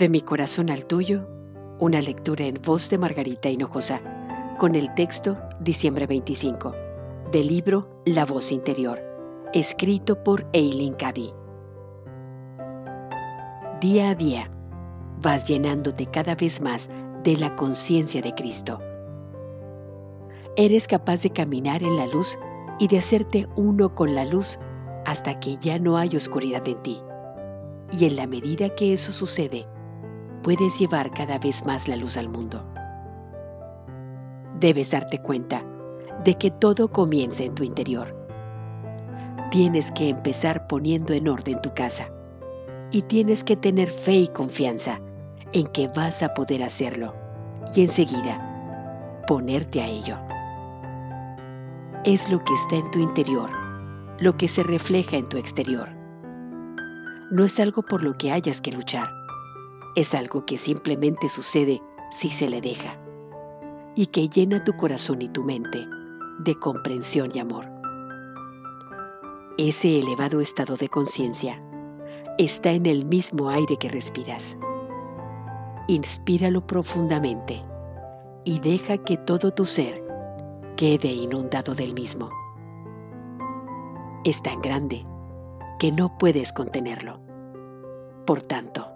De mi corazón al tuyo, una lectura en voz de Margarita Hinojosa, con el texto Diciembre 25, del libro La voz interior, escrito por Eileen Cady. Día a día, vas llenándote cada vez más de la conciencia de Cristo. Eres capaz de caminar en la luz y de hacerte uno con la luz hasta que ya no hay oscuridad en ti. Y en la medida que eso sucede, puedes llevar cada vez más la luz al mundo. Debes darte cuenta de que todo comienza en tu interior. Tienes que empezar poniendo en orden tu casa y tienes que tener fe y confianza en que vas a poder hacerlo y enseguida ponerte a ello. Es lo que está en tu interior, lo que se refleja en tu exterior. No es algo por lo que hayas que luchar, es algo que simplemente sucede si se le deja y que llena tu corazón y tu mente de comprensión y amor. Ese elevado estado de conciencia está en el mismo aire que respiras. Inspíralo profundamente y deja que todo tu ser quede inundado del mismo. Es tan grande que no puedes contenerlo. Por tanto,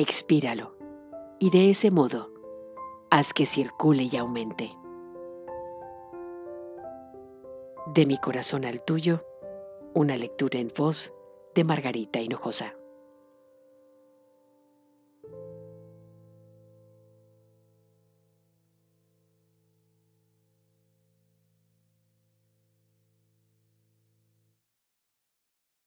expíralo y de ese modo haz que circule y aumente. De mi corazón al tuyo, una lectura en voz de Margarita Hinojosa.